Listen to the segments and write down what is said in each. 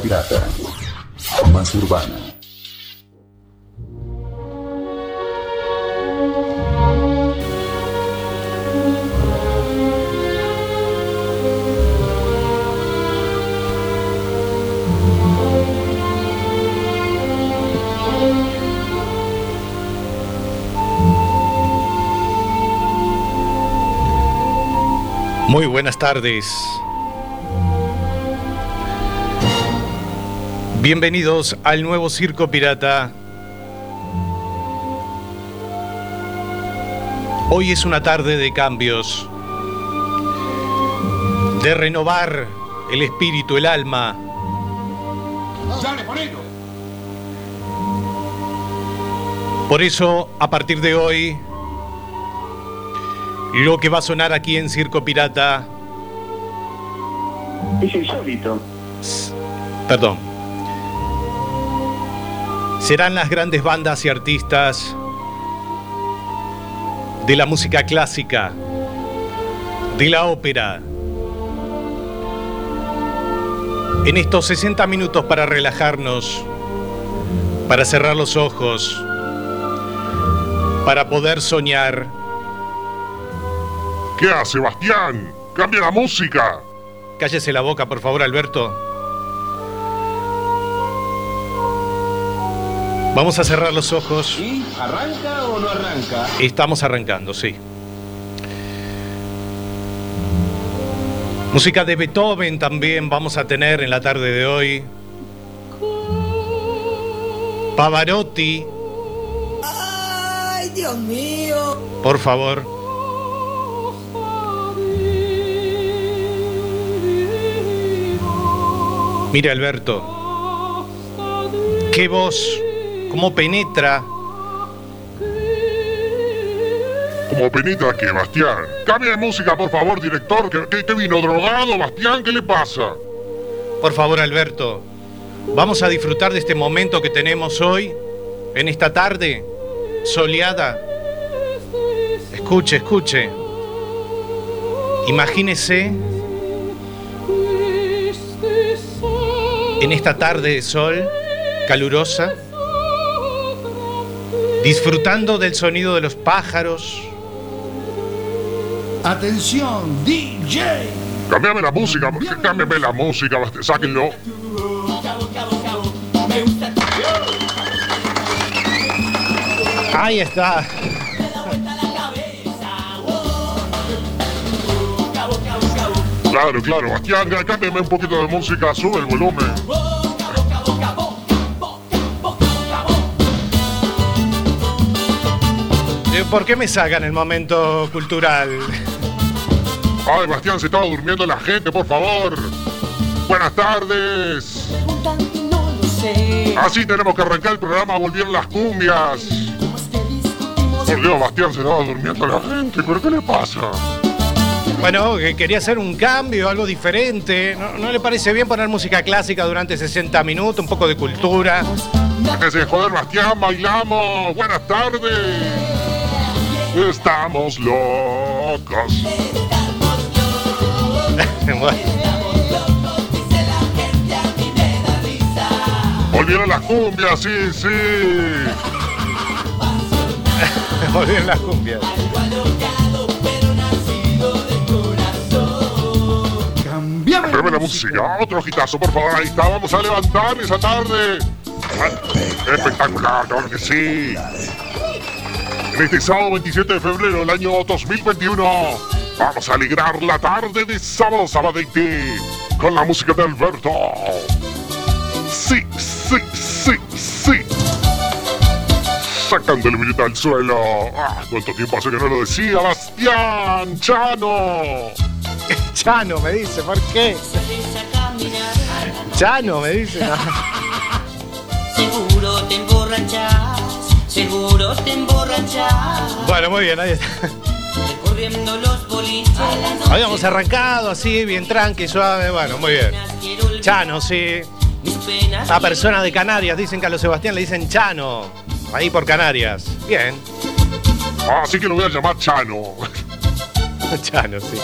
Pirata. Más urbana. Muy buenas tardes. Bienvenidos al nuevo Circo Pirata. Hoy es una tarde de cambios, de renovar el espíritu, el alma. Por eso, a partir de hoy, lo que va a sonar aquí en Circo Pirata, Es insólito. perdón, serán las grandes bandas y artistas de la música clásica, de la ópera. En estos 60 minutos para relajarnos, para cerrar los ojos, para poder soñar, ¿Qué hace, Bastián? ¡Cambia la música! cállese la boca por favor Alberto. Vamos a cerrar los ojos. ¿Y arranca o no arranca? Estamos arrancando, sí. Música de Beethoven también vamos a tener en la tarde de hoy. Pavarotti, Ay, Dios mío. por favor. Mira Alberto, qué voz, cómo penetra. Como penita que, Bastián. Cambia de música, por favor, director. ¿Qué, qué- qué vino drogado, Bastián? ¿Qué le pasa? Por favor, Alberto, vamos a disfrutar de este momento que tenemos hoy, en esta tarde soleada. Escuche, escuche. Imagínese en esta tarde de sol calurosa, disfrutando del sonido de los pájaros, Atención, DJ. Cámbiame la música, cámbiame la música. Sáquenlo. Ahí está. Claro, claro, Bastián, cá- cámbiame un poquito de música, sube el volumen. ¿Por qué me sacan el momento cultural? Ay, Bastián, se estaba durmiendo la gente, por favor. Buenas tardes. No lo sé. Así tenemos que arrancar el programa, volvieron las cumbias. Por Dios, Bastián, se estaba durmiendo la gente, ¿pero qué le pasa? Bueno, que quería hacer un cambio, algo diferente. ¿No, no le parece bien poner música clásica durante 60 minutos? Un poco de cultura. Déjese joder, Bastián, bailamos. Buenas tardes. Estamos locos. Bueno, Volvieron las cumbias, sí, sí. volvieron las cumbias. Cambiame la música, otro gitazo, por favor, ahí está. Vamos a levantar esa tarde. Espectacular, claro que sí. En este sábado 27 de febrero del año 2021, vamos a alegrar la tarde de sábado sabadete con la música de Alberto. Sí, sí, sí, sí. sacando el billete al suelo. Ah, ¿Cuánto tiempo hace que no lo decía, Bastián Chano? Chano me dice, ¿por qué? Chano me dice. Seguro te emborrachás, seguro te emborrachás. Bueno, muy bien, ahí está. Recorriendo los boliches. Habíamos arrancado así, bien tranqui, suave. Bueno, muy bien. Chano, sí. A persona de Canarias, dicen que a los Sebastián le dicen Chano. Ahí por Canarias. Bien. Ah, así que lo voy a llamar Chano. Chano, sí.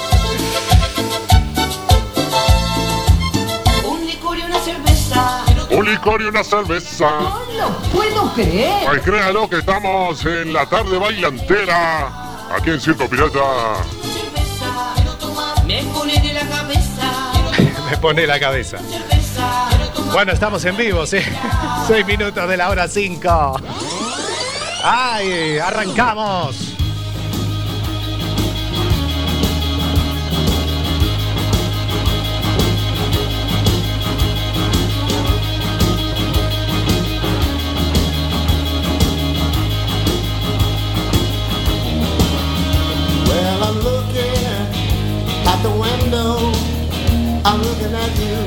Un licor y una cerveza. Un licor y una cerveza. No lo puedo creer. Ay, créalo que estamos en la tarde bailantera. Aquí en Circo Pirata. Me pone de la cabeza. Me pone la cabeza. Bueno, estamos en vivo, sí. Seis minutos de la hora cinco. ¡Ay! ¡Arrancamos! I'm looking at you.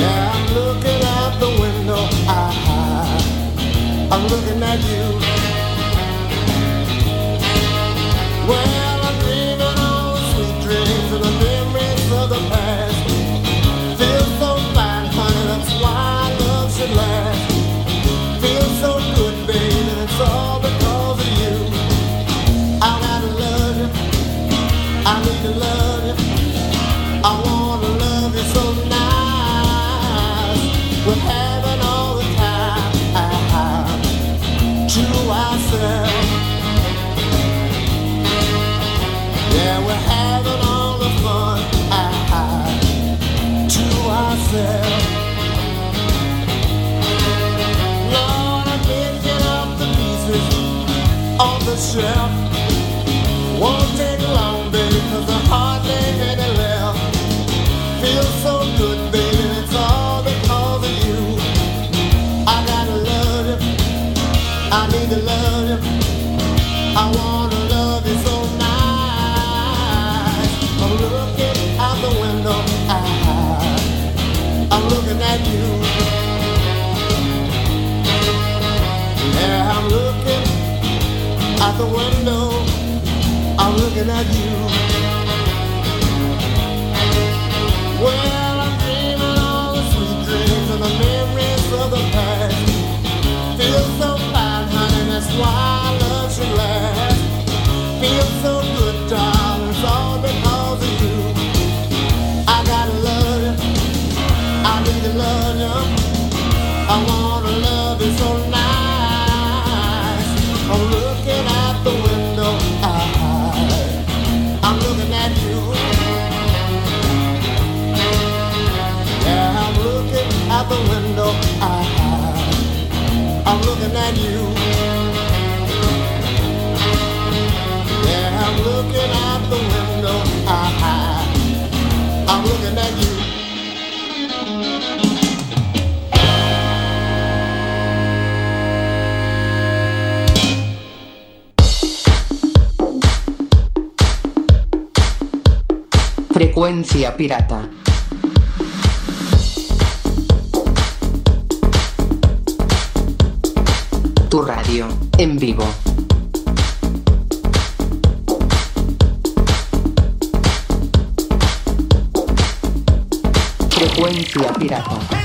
Yeah, I'm looking out the window. I, I'm looking at you. Well, Frecuencia pirata. Tu radio, en vivo. Frecuencia pirata.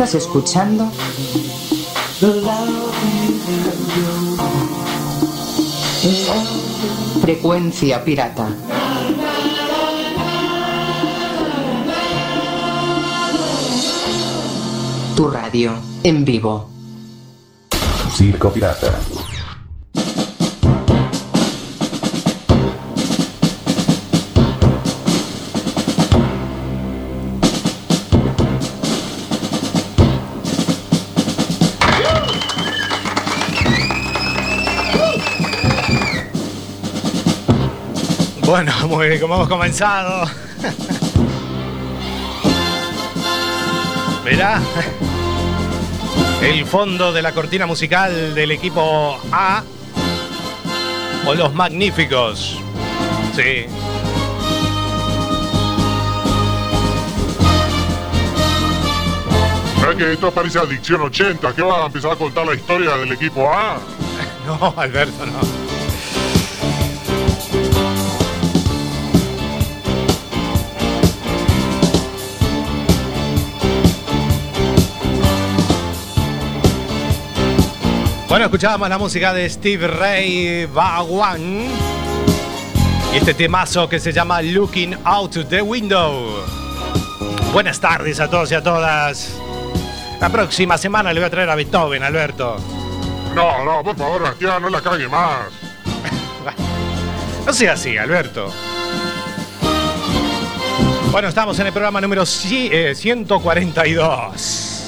Estás escuchando Frecuencia pirata. Tu radio, en vivo. Circo Pirata. Bueno, muy bien, como hemos comenzado. Verá el fondo de la cortina musical del equipo A o los magníficos. Sí. ¿Sabes que esto parece adicción 80? ¿Qué va a empezar a contar la historia del equipo A? No, Alberto, no. Bueno, escuchábamos la música de Steve Ray Vaughan y este temazo que se llama Looking Out the Window. Buenas tardes a todos y a todas. La próxima semana le voy a traer a Beethoven, Alberto. No, no, por favor, Bastián, no la cague más. No sea así, Alberto. Bueno, estamos en el programa número ci- eh, 142.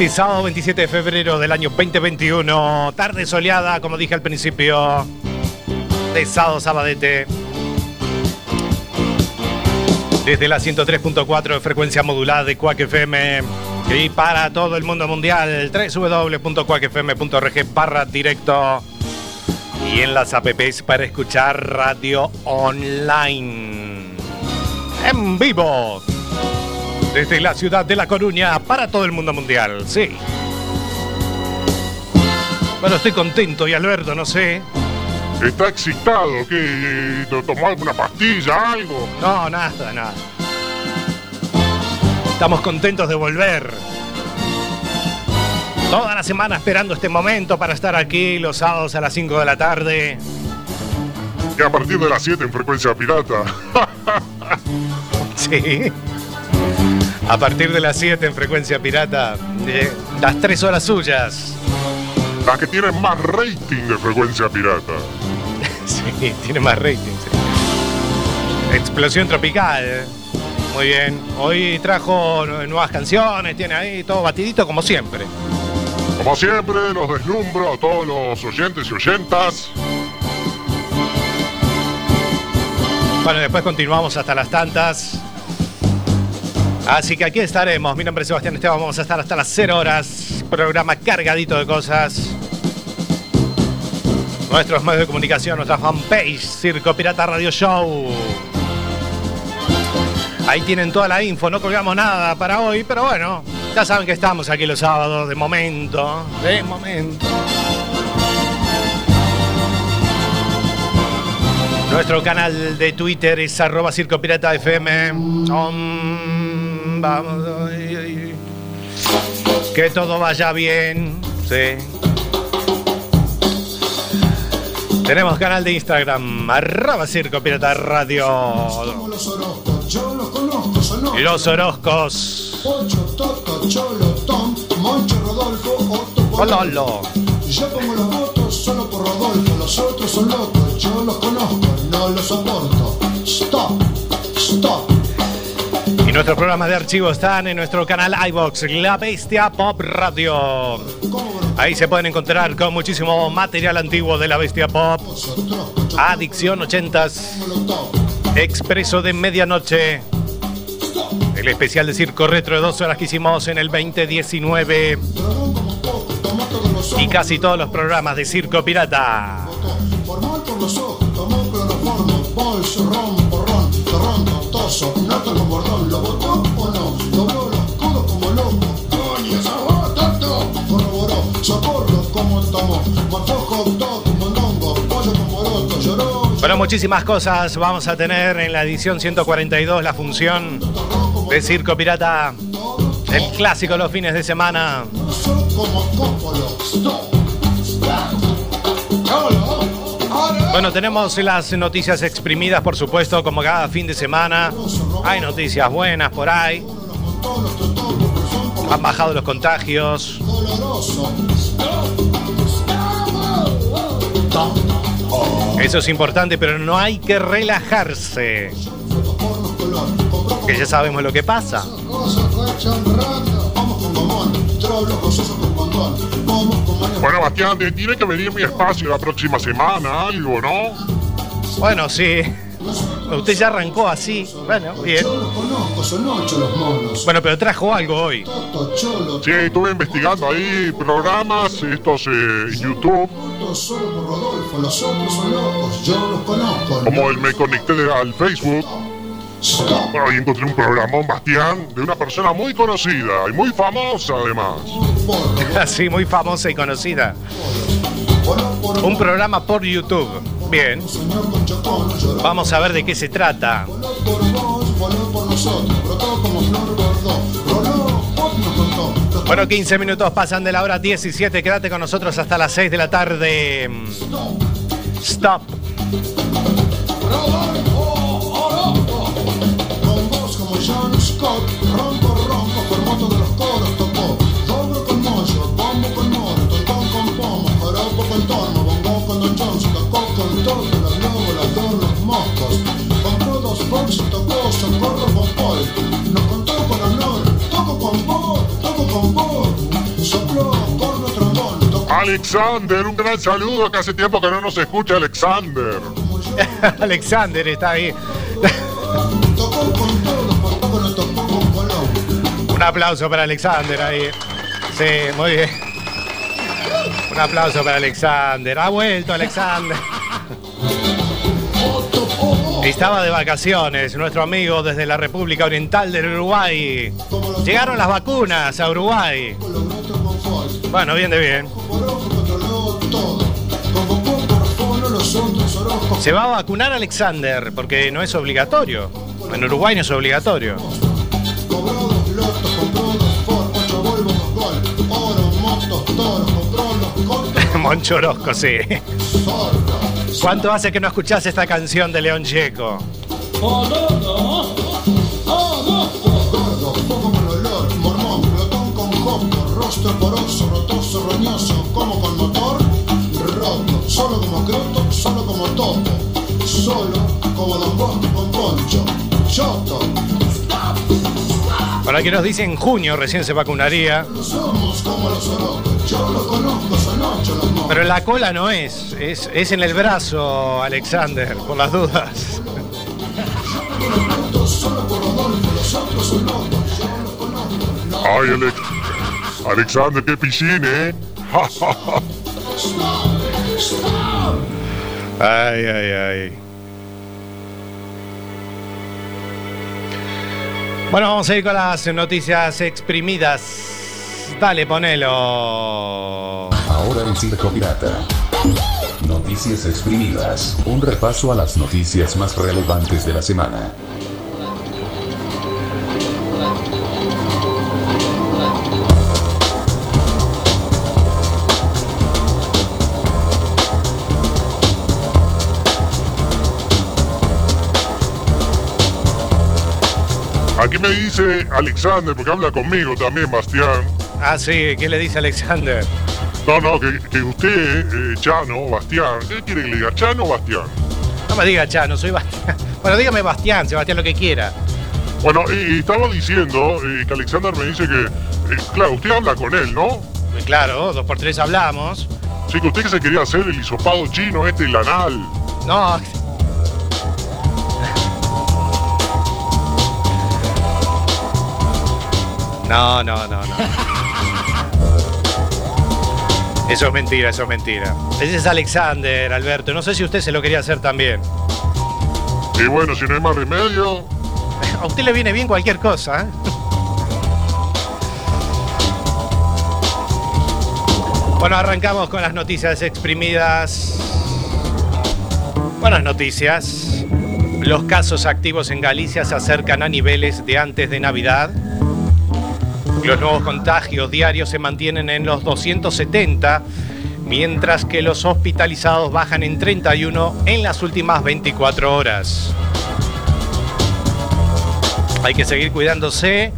Este sábado 27 de febrero del año 2021. Tarde soleada, como dije al principio. De sábado, sabadete. Desde la 103.4 de frecuencia modulada de Quack FM. Y para todo el mundo mundial, www.quackfm.org barra directo y en las apps para escuchar radio online. En vivo. Desde la ciudad de La Coruña para todo el mundo mundial, sí. Bueno, estoy contento y Alberto, no sé. Está excitado, que tomó alguna pastilla, algo. No, nada, nada. Estamos contentos de volver. Toda la semana esperando este momento para estar aquí los sábados a las 5 de la tarde. Y a partir de las 7 en frecuencia pirata. Sí. A partir de las 7 en frecuencia pirata, eh, las 3 horas suyas. Las que tienen más rating de frecuencia pirata. Sí, tiene más rating. sí. Explosión tropical. Muy bien. Hoy trajo nu- nuevas canciones, tiene ahí todo batidito como siempre. Como siempre, los deslumbro a todos los oyentes y oyentas. Bueno, después continuamos hasta las tantas. Así que aquí estaremos. Mi nombre es Sebastián Esteban. Vamos a estar hasta las 0 horas. Programa cargadito de cosas. Nuestros medios de comunicación, nuestra fanpage, Circo Pirata Radio Show. Ahí tienen toda la info. No colgamos nada para hoy, pero bueno, ya saben que estamos aquí los sábados de momento. De momento. Nuestro canal de Twitter es arroba Circo Pirata FM. Vamos. Que todo vaya bien. Sí. Tenemos canal de Instagram, arroba Circo Pirata Radio. Los Orozcos, yo los conozco, son los Los Orozcos. Pocho, Toto, Cholo, Tom, Moncho, Rodolfo, Otto. Pololo. Yo pongo los votos solo por Rodolfo, los otros son locos, yo los conozco, no los soporto. Stop, stop. Nuestros programas de archivo están en nuestro canal iBox, La Bestia Pop Radio. Ahí se pueden encontrar con muchísimo material antiguo de La Bestia Pop. Adicción 80s. Expreso de Medianoche. El especial de Circo Retro de dos horas que hicimos en el 2019. Y casi todos los programas de Circo Pirata. Muchísimas cosas vamos a tener en la edición 142, la función de Circo Pirata. El clásico los fines de semana. Bueno, tenemos las noticias exprimidas, por supuesto, como cada fin de semana. Hay noticias buenas por ahí. Han bajado los contagios. Eso es importante, pero no hay que relajarse. Que ya sabemos lo que pasa. Bueno, Bastián, te tiene que venir mi espacio la próxima semana, algo, ¿no? Bueno, sí. Usted ya arrancó así. Bueno, bien. Son ocho los monos. Bueno, pero trajo algo hoy. Toto, cholo, Sí, estuve investigando ahí programas, estos eh, en YouTube, toto, solo por Rodolfo, los otros son locos, yo los conozco. como el me conecté al Facebook. Stop. Bueno, ahí encontré un programón, Bastián, de una persona muy conocida y muy famosa además. Así, muy famosa y conocida. Un programa por YouTube. Bien. Vamos a ver de qué se trata. Bueno, 15 minutos pasan de la hora 17. Quédate con nosotros hasta las 6 de la tarde. Stop. Alexander, un gran saludo, que hace tiempo que no nos escucha Alexander. Alexander está ahí. Un aplauso para Alexander ahí. Sí, muy bien. Un aplauso para Alexander. Ha vuelto Alexander. Estaba de vacaciones, nuestro amigo desde la República Oriental del Uruguay. Llegaron las vacunas a Uruguay. Bueno, bien de bien. Se va a vacunar Alexander porque no es obligatorio. En Uruguay no es obligatorio. Monchorosco, sí. ¿Cuánto hace que no escuchás esta canción de León rotoso, roñoso, como con motor, roto, solo como croto, solo como topo, solo como Don Bosco con poncho, choto, Para que nos dice en junio recién se vacunaría. somos como los orocos, yo los conozco, son ocho los monos. Pero en la cola no es, es, es en el brazo, Alexander, por las dudas. Solo por Rodolfo, los otros son locos, yo los conozco. Ay, Alex. Alexander, qué piscina, ¿eh? Ay, ay, ay. Bueno, vamos a ir con las noticias exprimidas. Dale, ponelo. Ahora en Circo Pirata. Noticias exprimidas. Un repaso a las noticias más relevantes de la semana. Dice Alexander, porque habla conmigo también, Bastián. Ah, sí, ¿qué le dice Alexander? No, no, que, que usted, eh, Chano, Bastián, ¿qué quiere que le diga? ¿Chano o Bastián? No me diga Chano, soy Bastián. Bueno, dígame Bastián, Sebastián, lo que quiera. Bueno, y, y estaba diciendo eh, que Alexander me dice que, eh, claro, usted habla con él, ¿no? Pues Claro, dos por tres hablamos. Sí, que usted que se quería hacer el hisopado chino, este, el anal. No. No, no, no, no. Eso es mentira, eso es mentira. Ese es Alexander, Alberto. No sé si usted se lo quería hacer también. Y bueno, si no hay más remedio, A usted le viene bien cualquier cosa, ¿eh? Bueno, arrancamos con las noticias exprimidas. Buenas noticias. Los casos activos en Galicia se acercan a niveles de antes de Navidad. Los nuevos contagios diarios se mantienen en los 270, mientras que los hospitalizados bajan en 31 en las últimas 24 horas. Hay que seguir cuidándose.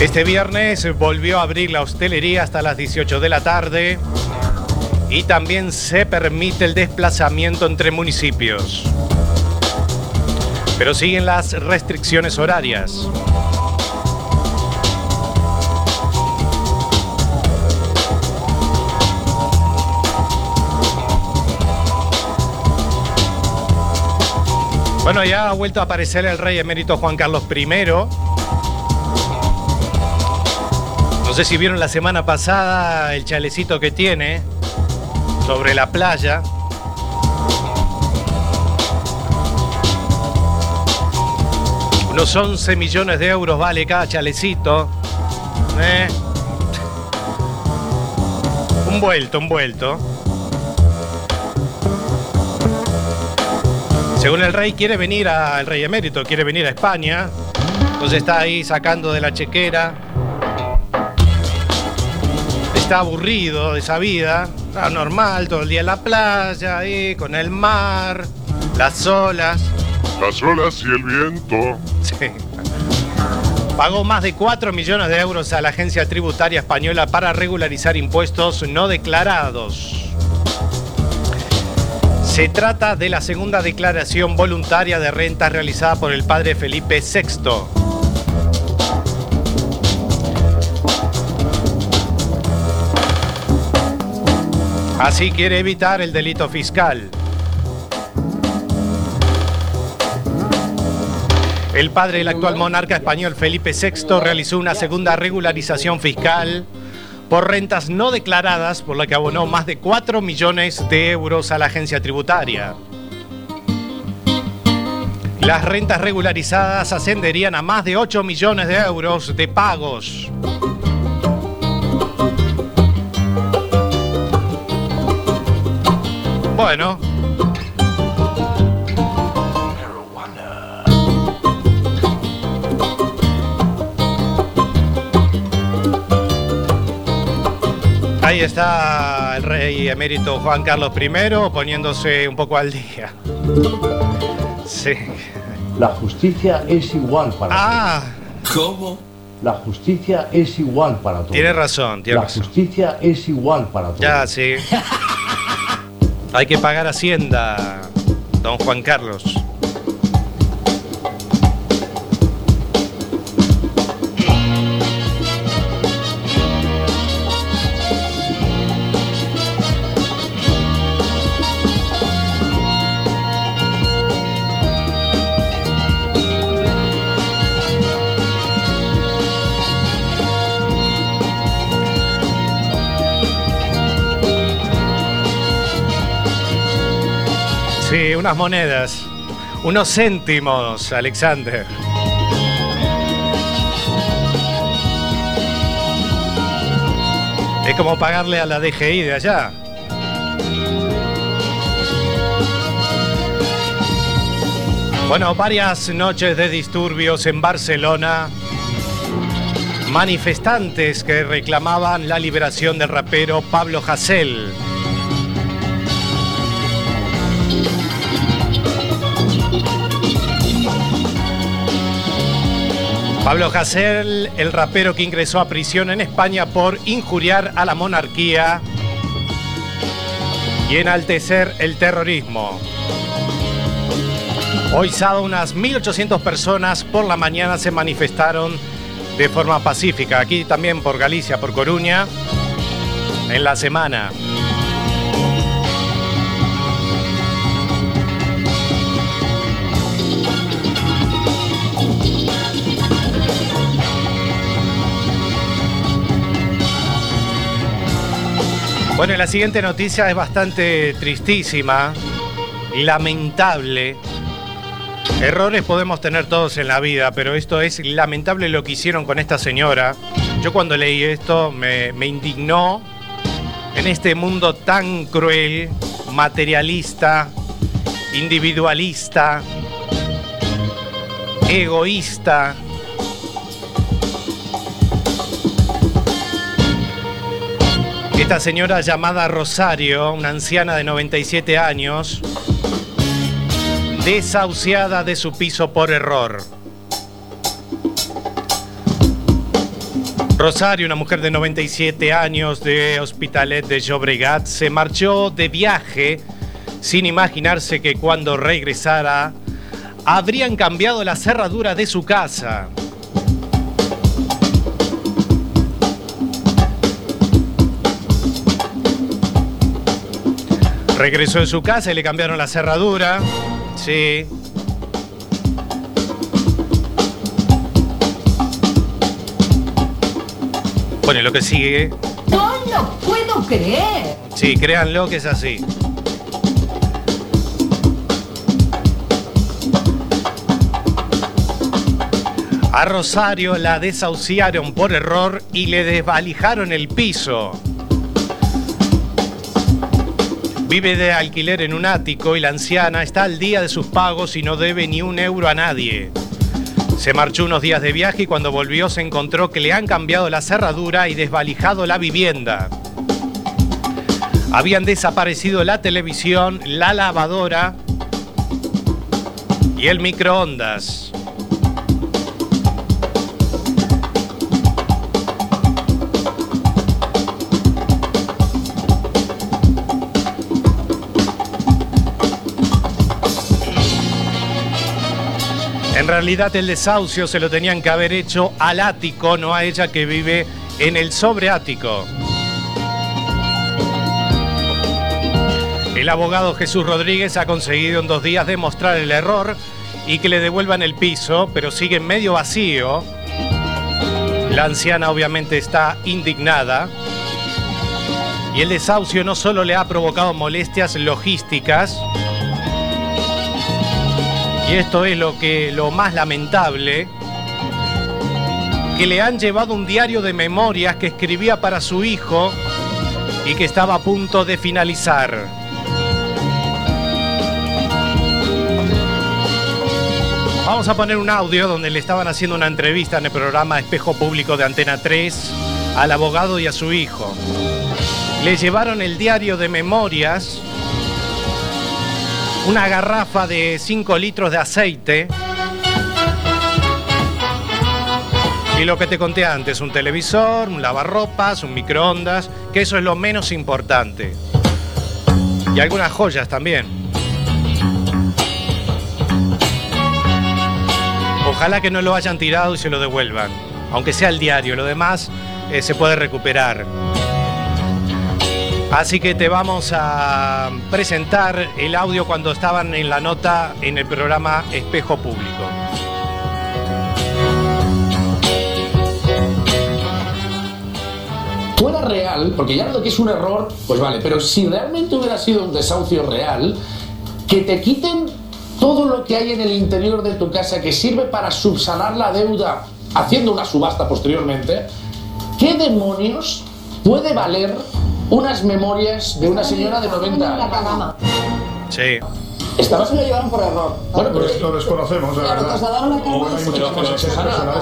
Este viernes volvió a abrir la hostelería hasta las 18 de la tarde y también se permite el desplazamiento entre municipios. Pero siguen las restricciones horarias. Bueno, ya ha vuelto a aparecer el rey emérito Juan Carlos I. No sé si vieron la semana pasada el chalecito que tiene sobre la playa. Unos 11 millones de euros vale cada chalecito. ¿eh? Un vuelto, un vuelto. Según el rey quiere venir a, el rey emérito quiere venir a España. Entonces está ahí sacando de la chequera. Está aburrido de esa vida. Está normal, todo el día en la playa, ahí, con el mar, las olas. Las olas y el viento. Sí. Pagó más de 4 millones de euros a la agencia tributaria española para regularizar impuestos no declarados. Se trata de la segunda declaración voluntaria de rentas realizada por el padre Felipe VI. Así quiere evitar el delito fiscal. El padre del actual monarca español Felipe VI realizó una segunda regularización fiscal por rentas no declaradas, por la que abonó más de 4 millones de euros a la agencia tributaria. Las rentas regularizadas ascenderían a más de 8 millones de euros de pagos. Bueno, Ahí está el rey emérito Juan Carlos I poniéndose un poco al día. Sí. La justicia es igual para Ah, todos. La justicia es igual para todos. tiene razón, tiene La razón. justicia es igual para todos. Ya, sí. Hay que pagar Hacienda, don Juan Carlos. Unas monedas. Unos céntimos, Alexander. Es como pagarle a la DGI de allá. Bueno, varias noches de disturbios en Barcelona. Manifestantes que reclamaban la liberación del rapero Pablo Hasél. Pablo Hasél, el rapero que ingresó a prisión en España por injuriar a la monarquía y enaltecer el terrorismo. Hoy sábado unas 1.800 personas por la mañana se manifestaron de forma pacífica, aquí también por Galicia, por Coruña, en la semana. Bueno, la siguiente noticia es bastante tristísima, lamentable. Errores podemos tener todos en la vida, pero esto es lamentable lo que hicieron con esta señora. Yo cuando leí esto me, me indignó en este mundo tan cruel, materialista, individualista, egoísta. Esta señora llamada Rosario, una anciana de 97 años, desahuciada de su piso por error. Rosario, una mujer de 97 años de Hospitalet de Llobregat, se marchó de viaje sin imaginarse que cuando regresara habrían cambiado la cerradura de su casa. Regresó en su casa y le cambiaron la cerradura. Sí. Bueno, lo que sigue. No lo puedo creer. Sí, créanlo que es así. A Rosario la desahuciaron por error y le desvalijaron el piso. Vive de alquiler en un ático y la anciana está al día de sus pagos y no debe ni un euro a nadie. Se marchó unos días de viaje y cuando volvió se encontró que le han cambiado la cerradura y desvalijado la vivienda. Habían desaparecido la televisión, la lavadora y el microondas. En realidad el desahucio se lo tenían que haber hecho al ático, no a ella que vive en el sobreático. El abogado Jesús Rodríguez ha conseguido en dos días demostrar el error y que le devuelvan el piso, pero sigue medio vacío. La anciana obviamente está indignada. Y el desahucio no solo le ha provocado molestias logísticas, y esto es lo que lo más lamentable, que le han llevado un diario de memorias que escribía para su hijo y que estaba a punto de finalizar. Vamos a poner un audio donde le estaban haciendo una entrevista en el programa Espejo Público de Antena 3 al abogado y a su hijo. Le llevaron el diario de memorias una garrafa de 5 litros de aceite. Y lo que te conté antes, un televisor, un lavarropas, un microondas, que eso es lo menos importante. Y algunas joyas también. Ojalá que no lo hayan tirado y se lo devuelvan. Aunque sea el diario, lo demás eh, se puede recuperar. Así que te vamos a presentar el audio cuando estaban en la nota en el programa Espejo Público. fuera real, porque ya lo que es un error, pues vale, pero si realmente hubiera sido un desahucio real, que te quiten todo lo que hay en el interior de tu casa que sirve para subsanar la deuda haciendo una subasta posteriormente, ¿qué demonios puede valer unas memorias de una señora de 90 años? Sí. Estaba se lo llevaron por error. Bueno, pero Lo desconocemos, de Claro, verdad. trasladaron la O cama hay muchas cosas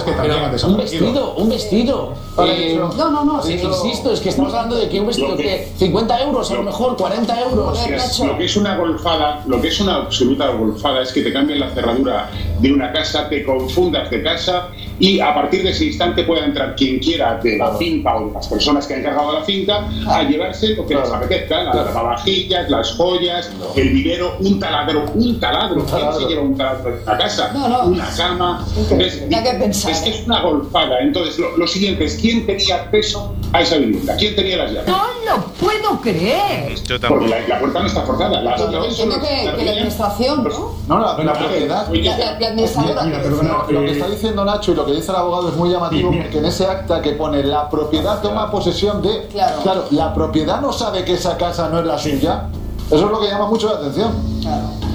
que también han un vestido, un vestido. Eh, No, no, no. sí, insisto, es que estamos hablando de que un vestido que- que 50 euros a lo mejor, 40 euros. Es- lo que es una golfada, lo que es una absoluta golfada es que te cambien la cerradura de una casa, te confundas de casa y a partir de ese instante pueda entrar quien quiera de la finca o de las personas que han encargado la finca a llevarse lo que les apetezca, las lavavajillas, las joyas, el vivero, un taladro, un taladro. ¿Quién se lleva un taladro a casa? No, no. Una cama. Es, Da que pensar, es que es una golfada. Entonces, lo, lo siguiente es quién tenía acceso a esa vivienda, quién tenía las llaves. No lo puedo creer. Yo Porque tampoco. la, la puerta no está forzada. Entiendo las que, que la administración, ¿no? No, la, la propiedad. La, la- la administradora. Mira, perdona, No, lo que está diciendo Nacho y lo que dice el abogado es muy llamativo porque en ese acta que pone la propiedad toma posesión de. Claro. la propiedad no sabe que esa casa no es la suya. Eso es lo que llama mucho la atención.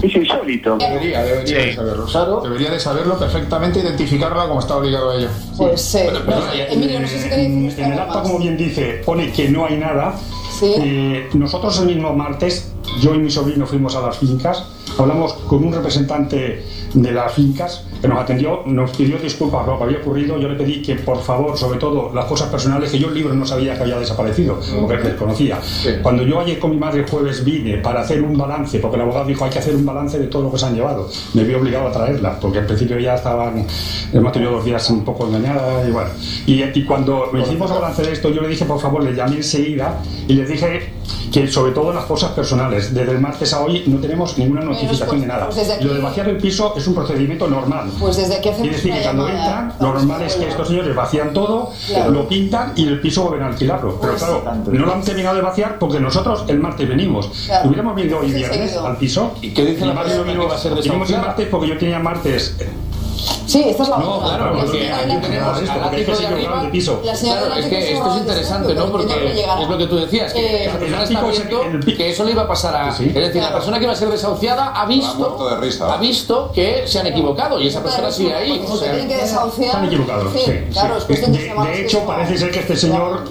Es insólito. Debería, debería Sí. de saberlo. Claro. Debería de saberlo perfectamente, identificarla como está obligado a ello. Pues, eh, Bueno, perdona, no, eh, Emilio, no sé si queréis en, el acta, más. como bien dice, pone que no hay nada. Sí. Eh, nosotros el mismo martes, yo y mi sobrino fuimos a las fincas, hablamos con un representante de las fincas que nos atendió, nos pidió disculpas por lo que había ocurrido. Yo le pedí que, por favor, sobre todo las cosas personales, que yo el libro no sabía que había desaparecido, porque desconocía. Cuando yo ayer con mi madre el jueves vine para hacer un balance, porque el abogado dijo hay que hacer un balance de todo lo que se han llevado, me vi obligado a traerla, porque al principio ya estaban, hemos tenido dos días un poco engañadas y bueno. Y, y cuando me hicimos balance de esto, yo le dije, por favor, le llamé enseguida y le dije que sobre todo las cosas personales, desde el martes a hoy no tenemos ninguna notificación de nada. pues desde aquí- Lo de vaciar el piso es un procedimiento normal. Pues desde aquí hacemos Quiere decir que cuando llamada entran, lo normal es que estos señores vacían todo, Claro. lo pintan y el piso vuelven a alquilarlo. Pero Pues- claro, no lo han terminado de vaciar porque nosotros el martes venimos. Claro. Hubiéramos venido hoy viernes seguido. al piso. ¿Y qué dice la madre no va a ser Vinimos el martes porque yo tenía martes Sí, esta es la No, otra. claro, La porque aquí de la- tenemos esto, porque hay que ático de piso. Claro, es que esto es se interesante, va ¿no? Porque es lo que tú decías, que Eh, esa persona el está viendo que eso le iba a pasar a... Es decir, la persona que iba a ser desahuciada ha visto, ha visto que se han equivocado y esa persona sigue ahí. Se tienen que desahuciar. Están equivocados, Sí, sí. de hecho, parece ser que este señor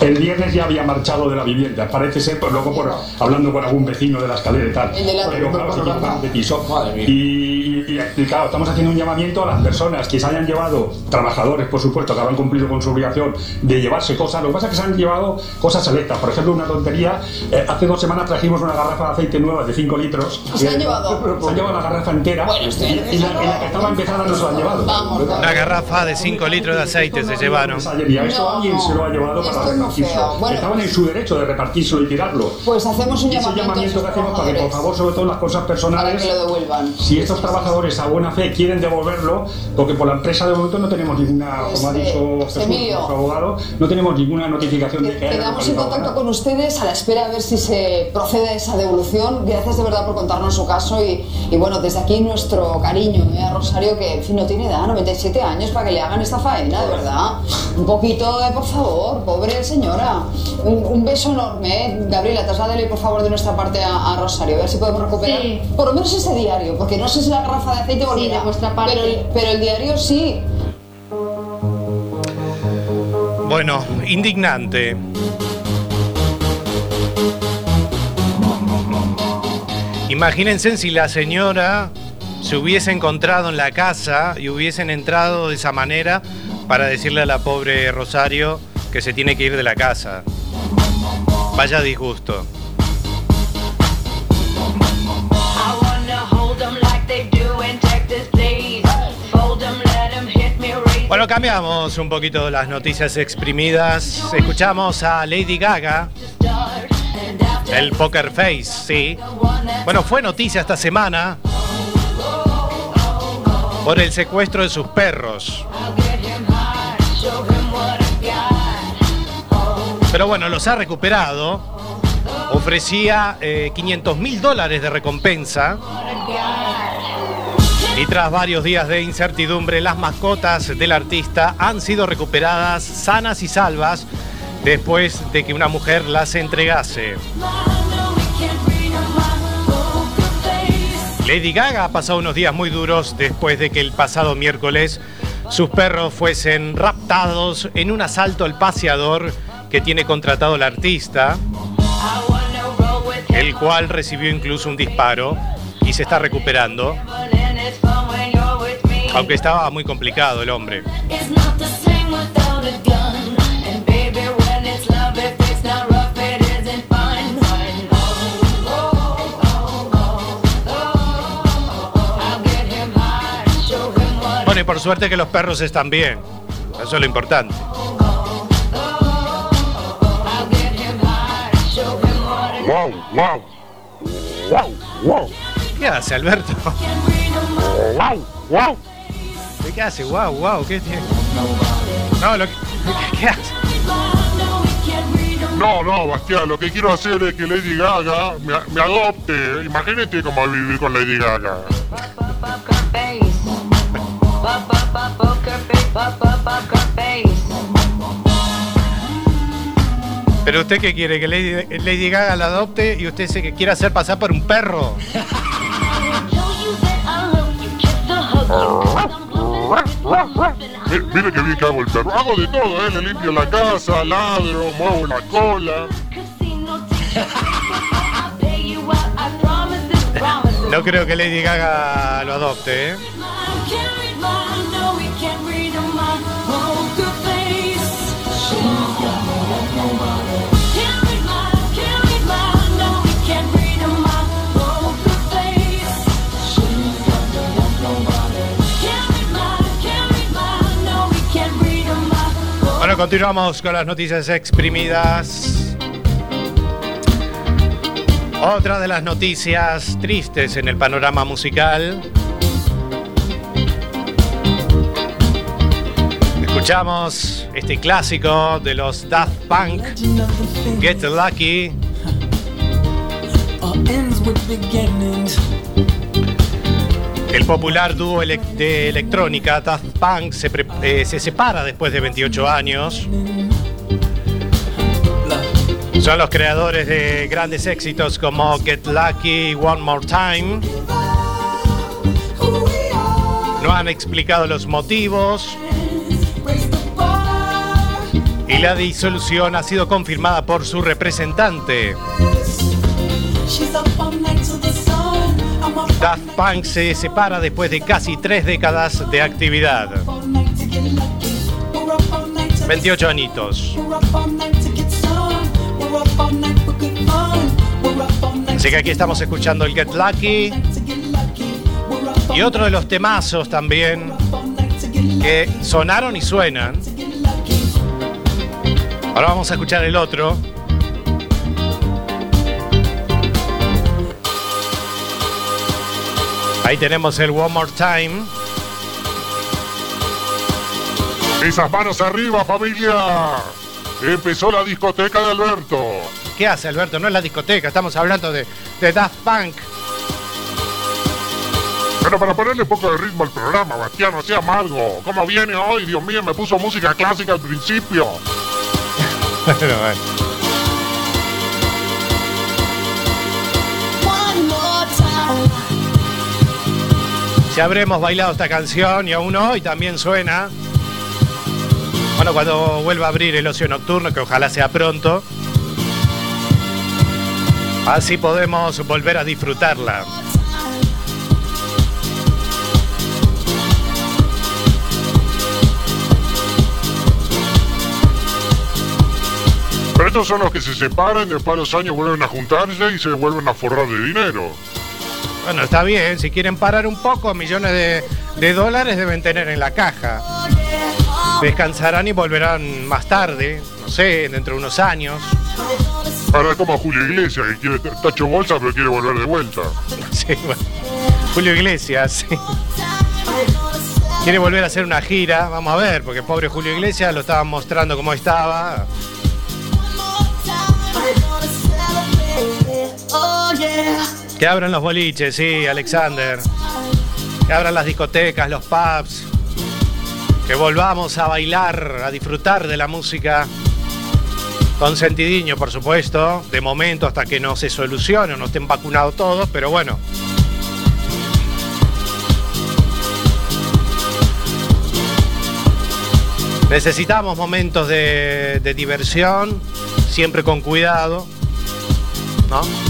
el viernes ya había marchado de la vivienda. Parece ser, pues luego por, hablando con algún vecino de la escalera y tal. El de la- Pero claro, se de piso. Madre mía. Y, y- y, claro, estamos haciendo un llamamiento a las personas que se hayan llevado, trabajadores, por supuesto, que habrán cumplido con su obligación de llevarse cosas. Lo que pasa es que se han llevado cosas selectas. Por ejemplo, una tontería. eh, hace dos semanas trajimos una garrafa de aceite nueva de 5 litros. ¿Y se han llevado? Se han llevado la garrafa entera. Bueno, usted- y, y la, y la que estaba empezada no se la han llevado. Vamos, Una garrafa de 5 litros de aceite se llevaron. Y a esto No, alguien no. se lo ha llevado para repartirlo. Bueno, Estaban en su derecho de repartírselo y tirarlo. Pues hacemos un Y ese llamamiento, llamamiento que hacemos para que, por favor, sobre todo las cosas para personales, que lo devuelvan. si estos trabajadores a buena fe quieren devolverlo, porque por la empresa de momento no tenemos ninguna, Pues, como ha eh, dicho Jesús, Emilio. nuestro abogado, no tenemos ninguna notificación de que haya Quedamos en contacto nada. con ustedes a la espera de ver si se procede a esa devolución. Gracias de verdad por contarnos su caso y, y bueno, desde aquí nuestro cariño ¿eh? a Rosario que en fin no tiene edad, 97 años para que le hagan esta faena, de verdad. Un poquito, de por favor, pobre señora. Un, un beso enorme, ¿eh? Gabriela, trasládele por favor de nuestra parte a, a Rosario, a ver si podemos recuperar Sí. por lo menos ese diario, porque no sé si la garrafa de aceite de vuestra parte. Pero, el- pero el diario sí. Bueno, indignante. Imagínense si la señora se hubiese encontrado en la casa y hubiesen entrado de esa manera para decirle a la pobre Rosario que se tiene que ir de la casa. Vaya disgusto. Bueno, cambiamos un poquito las noticias exprimidas. Escuchamos a Lady Gaga, el Poker Face, sí. Bueno, fue noticia esta semana por el secuestro de sus perros. Pero bueno, los ha recuperado. Ofrecía 500 mil dólares de recompensa. Y tras varios días de incertidumbre, las mascotas del artista han sido recuperadas sanas y salvas después de que una mujer las entregase. Lady Gaga ha pasado unos días muy duros después de que el pasado miércoles sus perros fuesen raptados en un asalto al paseador que tiene contratado el artista, el cual recibió incluso un disparo y se está recuperando, aunque estaba muy complicado el hombre. Bueno, y por suerte que los perros están bien. Eso es lo importante. Wow, wow. Wow, wow. ¿Qué hace, Alberto? Wow, wow. ¿Qué hace? Wow, wow, ¿qué tiene? No, lo que... ¿Qué hace? No, no, Bastián, lo que quiero hacer es que Lady Gaga me, me adopte. Imagínate cómo vivir con Lady Gaga. Pero usted qué quiere, que Lady, Lady Gaga la adopte y usted se que quiere hacer pasar por un perro. Mi- Mire que bien que hago el perro. Hago de todo, ¿eh? Le limpio la casa, ladro, muevo la cola. No creo que Lady Gaga lo adopte, ¿eh? Continuamos con las noticias exprimidas. Otra de las noticias tristes en el panorama musical. Escuchamos este clásico de los Daft Punk, Get Lucky. El popular dúo de electrónica Daft Punk se, eh, se separa después de 28 años. Son los creadores de grandes éxitos como Get Lucky, One More Time. No han explicado los motivos. Y la disolución ha sido confirmada por su representante. Daft Punk se separa después de casi tres décadas de actividad. 28 añitos. Así que aquí estamos escuchando el Get Lucky. Y otro de los temazos también que sonaron y suenan. Ahora vamos a escuchar el otro. Ahí tenemos el One More Time. Esas manos arriba, familia. Empezó la discoteca de Alberto. ¿Qué hace Alberto? No es la discoteca, estamos hablando de, de Daft Punk. Pero para ponerle un poco de ritmo al programa, Bastián, no sea amargo. ¿Cómo viene hoy? Dios mío, me puso música clásica al principio. Pero bueno. Si habremos bailado esta canción y aún hoy también suena. Bueno, cuando vuelva a abrir el ocio nocturno, que ojalá sea pronto. Así podemos volver a disfrutarla. Pero estos son los que se separan, después de los años vuelven a juntarse y se vuelven a forrar de dinero. Bueno, está bien, si quieren parar un poco, millones de, de dólares deben tener en la caja. Descansarán y volverán más tarde, no sé, dentro de unos años. Ahora es como Julio Iglesias, que quiere tacho bolsa pero quiere volver de vuelta. Sí, bueno. Julio Iglesias, sí. Quiere volver a hacer una gira, vamos a ver, porque pobre Julio Iglesias lo estaban mostrando cómo estaba. Que abran los boliches, sí, Alexander. Que abran las discotecas, los pubs. Que volvamos a bailar, a disfrutar de la música. Con sentidiño, por supuesto. De momento, hasta que no se solucione, no estén vacunados todos, pero bueno. Necesitamos momentos de, de diversión, siempre con cuidado, ¿no?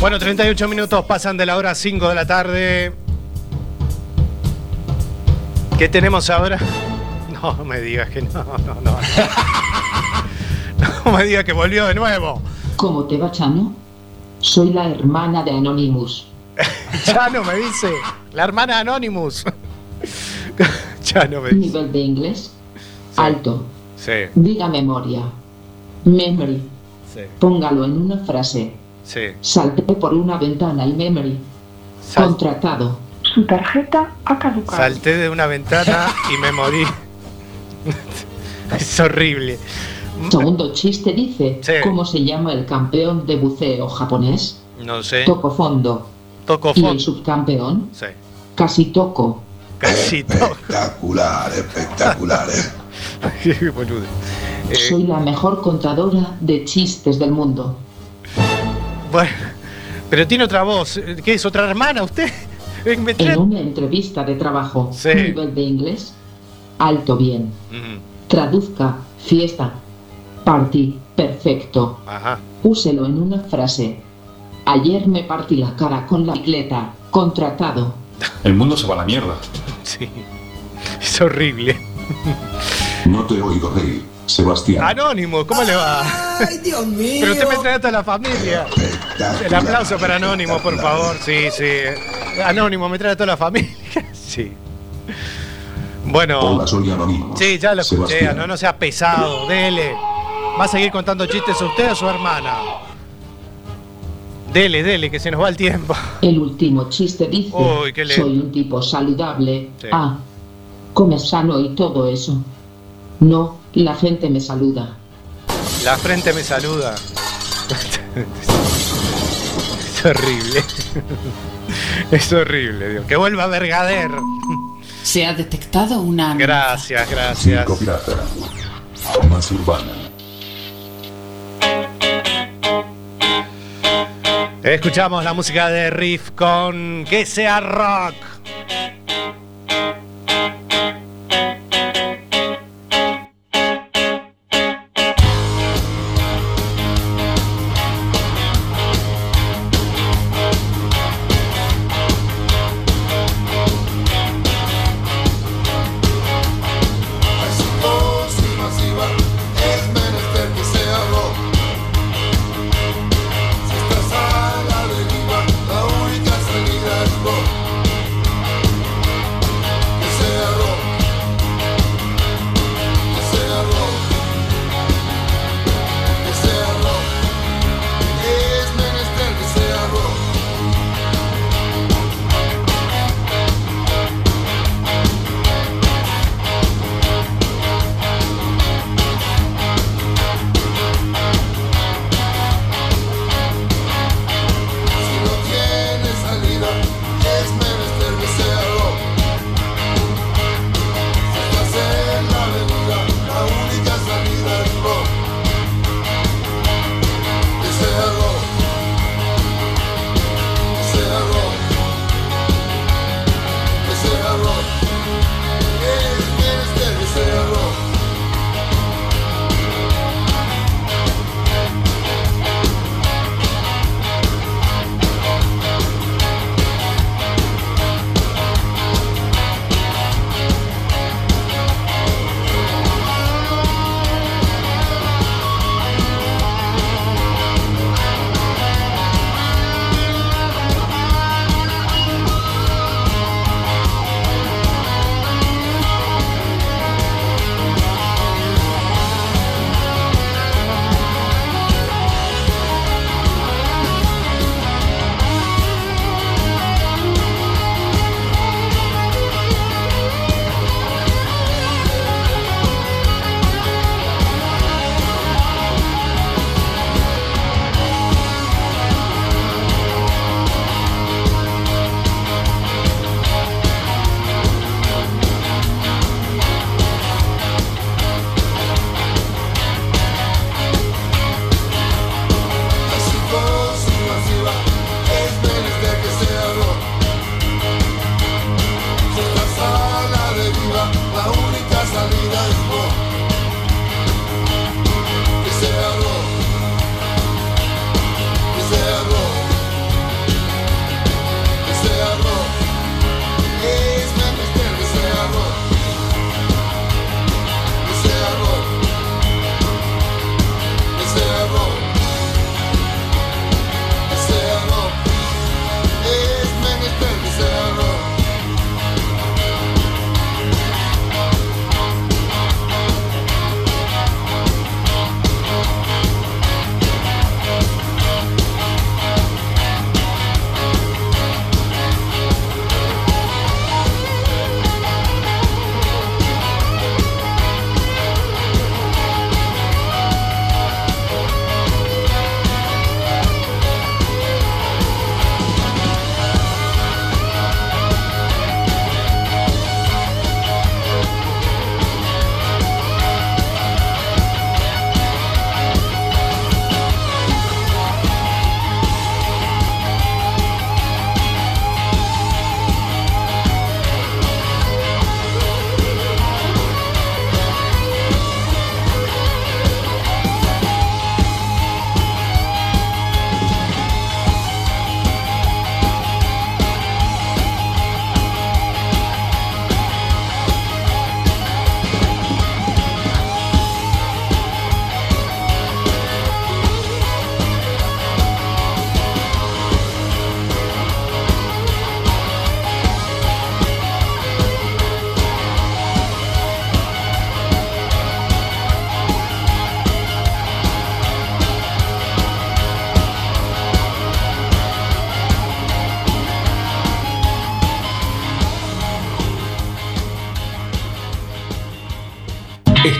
Bueno, 38 minutos pasan de la hora 5 de la tarde. ¿Qué tenemos ahora? No, me digas que no, no, no. No me digas que volvió de nuevo. ¿Cómo te va, Chano? Soy la hermana de Anonymous. Chano me dice, la hermana Anonymous. Chano me dice. Nivel de inglés. Alto. Sí, Diga memoria. Memory. sí, Póngalo en una frase. Sí. Salté por una ventana y memory. Sal- Contratado. Su tarjeta ha caducado. salté de una ventana y me morí. es horrible. Segundo chiste dice, Sí. ¿cómo se llama el campeón de buceo japonés? No sé. Toco fondo. Toco ¿Y el fondo. subcampeón? Sí. Casi toco. Casi toco. Espectacular, espectacular, eh. Eh, Soy la mejor contadora de chistes del mundo. Bueno, pero tiene otra voz. ¿Qué es? ¿Otra hermana usted? Eh, me En una entrevista de trabajo. Sí. Nivel de inglés. Alto bien. Traduzca. Fiesta. Party. Perfecto. Ajá. Úselo en una frase. Ayer me partí la cara con la bicicleta. Contratado. El mundo se va a la mierda. Sí. Es horrible. No te oigo reír, Sebastián. Anónimo, ¿cómo le va? Ay, Dios mío. Pero usted me trae a toda la familia. El aplauso para Anónimo, por favor. Sí, sí. Anónimo, me trae a toda la familia. Sí. Bueno. Hola, soy Anónimo. Sí, ya lo escuché. No, no sea pesado. Dele. ¿Va a seguir contando chistes usted o su hermana? Dele, dele, que se nos va el tiempo. El último chiste dice, Uy, qué le- soy un tipo saludable. Sí. Ah, comes sano y todo eso. No, la gente me saluda. La frente me saluda. es horrible. es horrible, Dios. Que vuelva Vergader. Se ha detectado una... Gracias, gracias. Circo Pirata. Más urbana. Escuchamos la música de Riff con Que sea rock.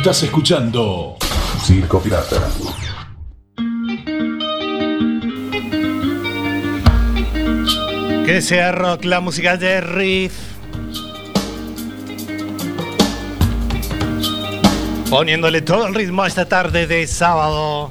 Estás escuchando Circo Pirata. Que sea rock, la música de Riff. Poniéndole todo el ritmo a esta tarde de sábado.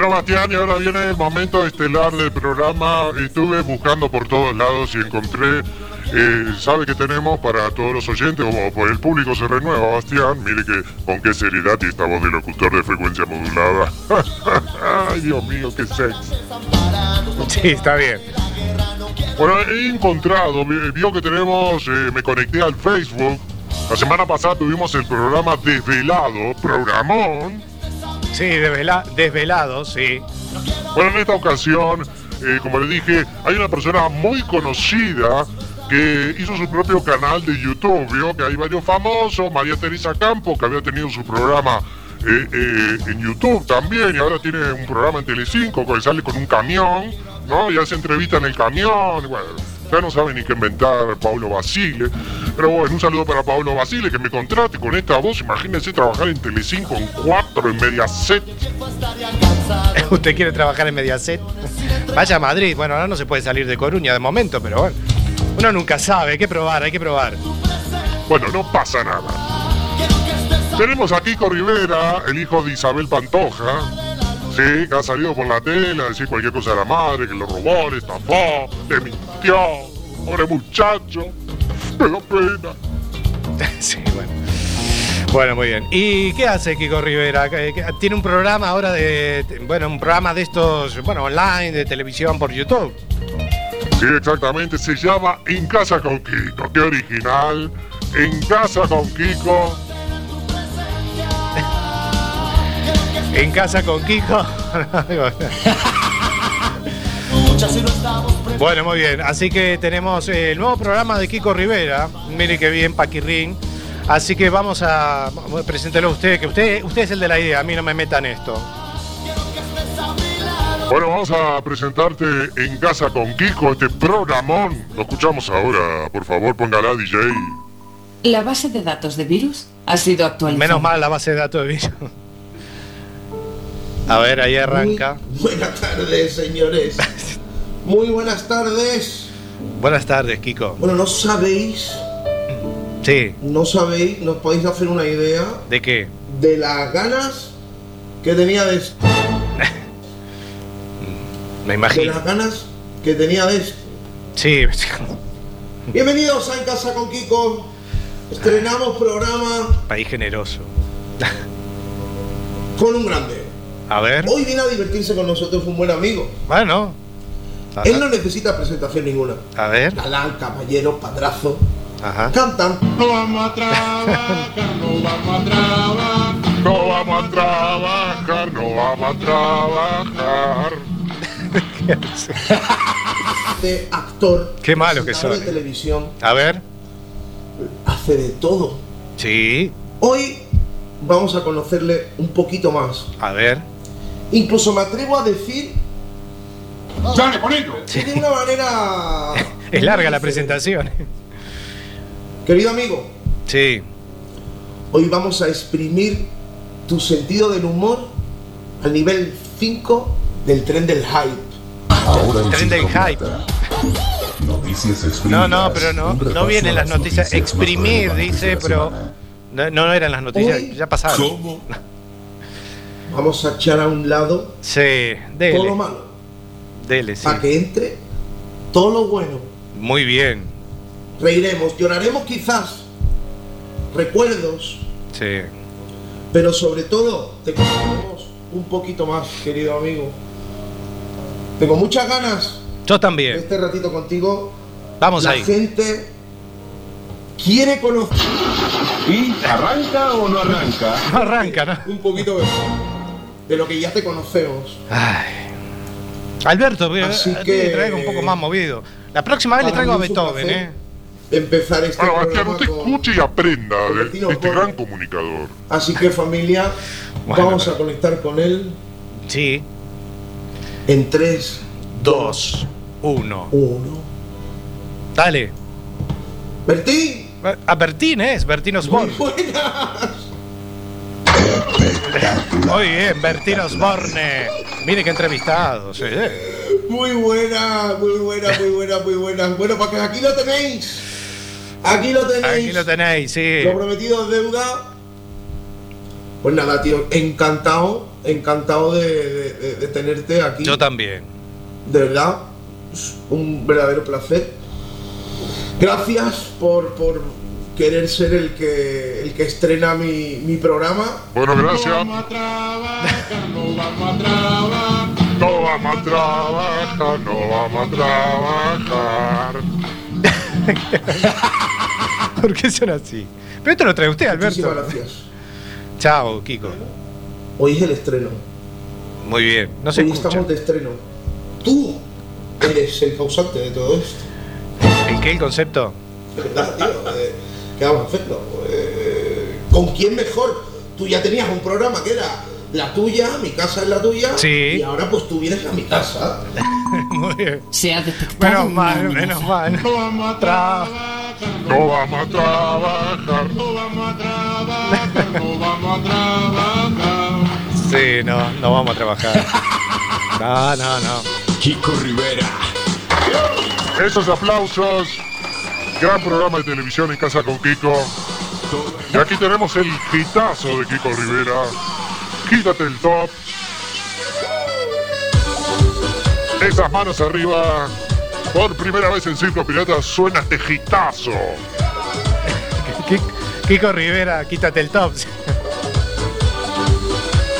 Bueno, Bastián, y ahora viene el momento estelar del programa. Estuve buscando por todos lados y encontré, eh, ¿sabe qué tenemos para todos los oyentes? O por el público se renueva, Bastián. Mire que con qué seriedad y esta voz de locutor de frecuencia modulada. Ay, Dios mío, qué sexy. Sí, está bien. Bueno, he encontrado, vi- vio que tenemos, eh, me conecté al Facebook. La semana pasada tuvimos el programa Desvelado, programón. Sí, desvela- desvelado, sí. Bueno, en esta ocasión, eh, como le dije, hay una persona muy conocida que hizo su propio canal de YouTube. Vio que hay varios famosos, María Teresa Campo, que había tenido su programa eh, eh, en YouTube también, y ahora tiene un programa en Telecinco que sale con un camión, ¿no? Y hace entrevista en el camión, bueno. Ya no sabe ni qué inventar Pablo Basile. Pero bueno, un saludo para Pablo Basile que me contrate con esta voz. Imagínense trabajar en Telecinco en 4 en Mediaset. ¿Usted quiere trabajar en Mediaset? Vaya a Madrid. Bueno, ahora no se puede salir de Coruña de momento, pero bueno. Uno nunca sabe, hay que probar, hay que probar. Bueno, no pasa nada. Tenemos a Kiko Rivera, el hijo de Isabel Pantoja. Sí, que ha salido por la tele a decir cualquier cosa de la madre, que lo robó, le estafó, le mintió. Pobre muchacho. Me da pena. Sí, bueno. Bueno, muy bien. ¿Y qué hace Kiko Rivera? ¿Qué- qué- Tiene un programa ahora de. Bueno, un programa de estos, bueno, online, de televisión por YouTube. Sí, exactamente. Se llama En Casa con Kiko. Qué original. En Casa con Kiko. En casa con Kiko. bueno, muy bien. Así que tenemos el nuevo programa de Kiko Rivera. Mire qué bien, Paquirrín. Así que vamos a. Preséntelo a usted, que usted, usted es el de la idea. A mí no me metan esto. Bueno, vamos a presentarte En Casa con Kiko, este programón. Lo escuchamos ahora. Por favor, póngala, DJ. La base de datos de virus ha sido actualizada. Menos mal la base de datos de virus. A ver, ahí arranca. Buenas tardes, señores. Muy buenas tardes. Buenas tardes, Kiko. Bueno, no sabéis, Sí, no sabéis, no podéis hacer una idea ¿de qué? de las ganas que tenía de esto. Me De imagino. las ganas que tenía de esto. Sí, Bienvenidos a En Casa con Kiko. Estrenamos programa país generoso. con un grande. A ver. Hoy viene a divertirse con nosotros un buen amigo. Bueno. Él no necesita presentación ninguna. A ver. Galán, caballero, padrazo. Ajá. Cantan. No vamos a trabajar, no vamos a trabajar. No vamos a trabajar, no vamos a trabajar. De actor. Qué malo que son. de televisión. A ver. Hace de todo. Sí. Hoy vamos a conocerle un poquito más. A ver. Incluso me atrevo a decir. ¡Dale, ponelo! de una manera. Es larga la presentación. Querido amigo, Sí. hoy vamos a exprimir tu sentido del humor al nivel 5 del tren del hype. Ahora en Tren del hype. Noticias exprimidas. No, no, pero no, no vienen las noticias. Exprimir, dice, pero. No, no eran las noticias, Hoy- ya pasaron. Vamos a echar a un lado Sí, todo lo dele. malo Dele, sí. para que entre todo lo bueno. Muy bien. Reiremos, lloraremos quizás, recuerdos, Sí. pero sobre todo te conoceremos un poquito más, querido amigo. Tengo muchas ganas Yo de también. este ratito contigo. Vamos La ahí. gente quiere conocer ¿Y arranca o no arranca? No arranca, ¿no? un poquito de, de lo que ya te conocemos. Ay. Alberto, Así le que- traigo un poco más movido. La próxima vez le traigo a Beethoven, ¿eh? Empezar este Bueno, programa usted con- escuche y aprenda de, este por- gran comunicador. Así que familia, Bueno, vamos pero- a conectar con él. Sí. En 3, 2, 1. 1. Dale. Bertín. A Bertín es, Bertín Osborne. Muy bien, Bertín Osborne. Mire qué entrevistado. sí, eh. Muy buena, muy buena, muy buena, muy buena. Bueno, porque aquí lo tenéis. Aquí lo tenéis. Aquí lo tenéis, sí. Lo prometido es deuda. Pues nada, tío, encantado, encantado de, de- de- de tenerte aquí. Yo también. De verdad, un verdadero placer. Gracias por, por querer ser el que, el que estrena mi, mi programa. Bueno, gracias. No vamos a trabajar, no vamos a trabajar. No vamos a trabajar, no vamos a trabajar. ¿Por qué son así? Pero esto lo trae usted, Alberto. Muchísimas gracias. Chao, Kiko. Hoy es el estreno. Muy bien. No se Hoy escucha. estamos de estreno. Tú eres el causante de todo esto. ¿En qué el concepto? Verdad, tío. eh, ¿Qué vamos a hacerlo? Eh, ¿Con quién mejor? Tú ya tenías un programa que era la tuya, mi casa es la tuya. Sí. Y ahora pues tú vienes a mi casa. Muy bien. Se ha detectado Menos mal, menos mal. No vamos a trabajar. No vamos a trabajar. No vamos a trabajar. No vamos a trabajar. Sí, no, no vamos a trabajar. No, no, no. Kiko Rivera. Esos aplausos. Gran programa de televisión en casa con Kiko. Y aquí tenemos el hitazo de Kiko Rivera. Quítate el top. Esas manos arriba. Por primera vez en Circo Pirata suena este hitazo. Kik- Kiko Rivera, quítate el top.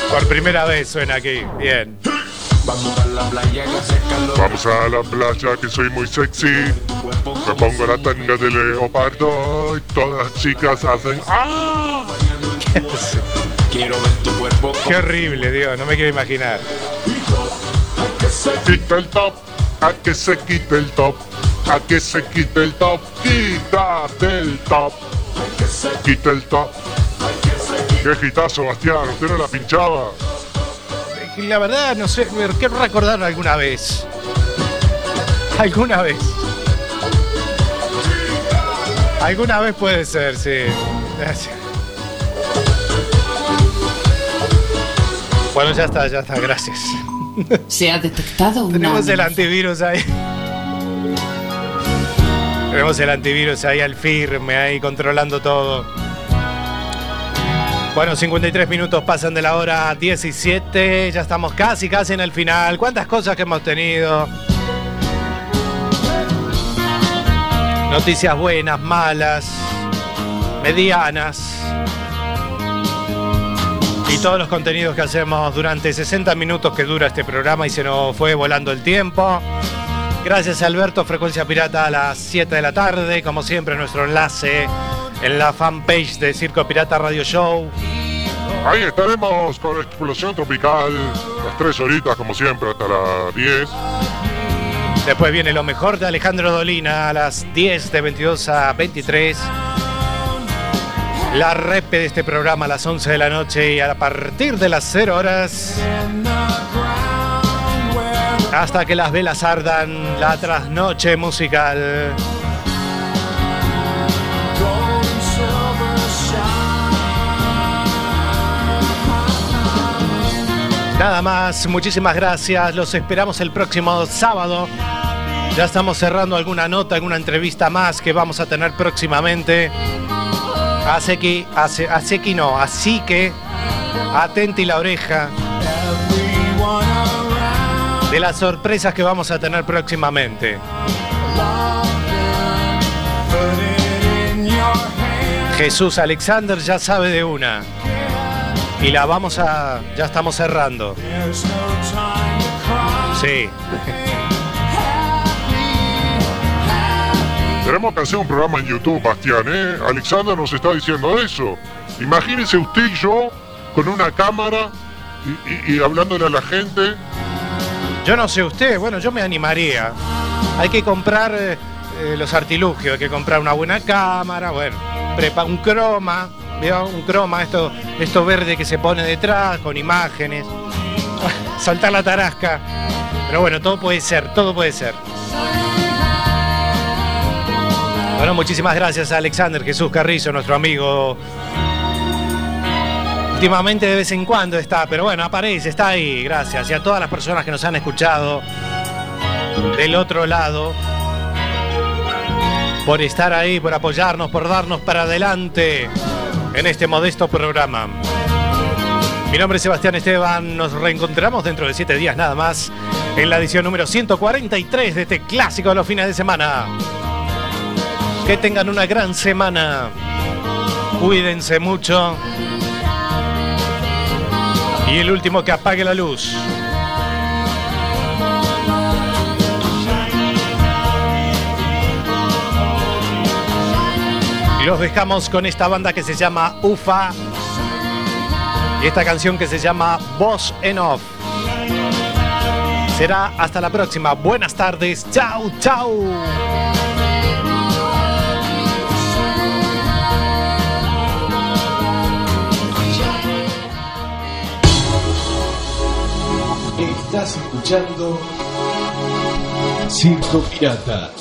Por primera vez suena aquí. Bien. Vamos a la playa que hace calor. Vamos a la playa que soy muy sexy. Me pongo la tanga de leopardo y todas las chicas hacen ¡Ah! Quiero ver tu cuerpo. Qué horrible, Dios, no me quiero imaginar. Quita el top, a que se quite el top, a que se quite el top, quítate el top, quita el top. Qué gitazo, Bastián, usted no la pinchaba. La verdad, no sé, me quiero recordar alguna vez. Alguna vez. Alguna vez puede ser, sí. Bueno, ya está, ya está, gracias. Se ha detectado una Tenemos el antivirus ahí. Tenemos el antivirus ahí al firme, ahí controlando todo. Bueno, 53 minutos pasan de la hora 17, ya estamos casi, casi en el final. ¿Cuántas cosas que hemos tenido? Noticias buenas, malas, medianas. Y todos los contenidos que hacemos durante 60 minutos que dura este programa y se nos fue volando el tiempo. Gracias Alberto, Frecuencia Pirata a las 7 de la tarde, como siempre nuestro enlace en la fanpage de Circo Pirata Radio Show. Ahí estaremos con Explosión Tropical, las tres horitas como siempre hasta las 10. Después viene lo mejor de Alejandro Dolina a las 10 de 22 a 23. La repe de este programa a las 11 de la noche y a partir de las 0 horas hasta que las velas ardan la trasnoche musical. Nada más, muchísimas gracias. Los esperamos el próximo sábado. Ya estamos cerrando alguna nota, alguna entrevista más que vamos a tener próximamente. Así que, así, así que no, así que atenti la oreja de las sorpresas que vamos a tener próximamente. Jesús Alexander ya sabe de una. Y la vamos a. Ya estamos cerrando. Sí. Tenemos que hacer un programa en YouTube, Bastián, ¿eh? Alexander nos está diciendo eso. Imagínese usted y yo con una cámara y, y- y hablándole a la gente. Yo no sé usted, bueno, yo me animaría. Hay que comprar eh, eh, los artilugios, hay que comprar una buena cámara, bueno, prepa un croma, ¿vio? Un croma, esto, esto verde que se pone detrás, con imágenes. Soltar la tarasca. Pero bueno, todo puede ser, todo puede ser. Bueno, muchísimas gracias a Alexander Jesús Carrizo, nuestro amigo. Últimamente de vez en cuando está, pero bueno, aparece, está ahí, gracias. Y a todas las personas que nos han escuchado del otro lado, por estar ahí, por apoyarnos, por darnos para adelante en este modesto programa. Mi nombre es Sebastián Esteban, nos reencontramos dentro de siete días nada más en la edición número 143 de este clásico de los fines de semana. Que tengan una gran semana. Cuídense mucho. Y el último que apague la luz. Los dejamos con esta banda que se llama UFA. Y esta canción que se llama Boss en Off. Será hasta la próxima. Buenas tardes. Chau, chau. Estás escuchando Circo Pirata.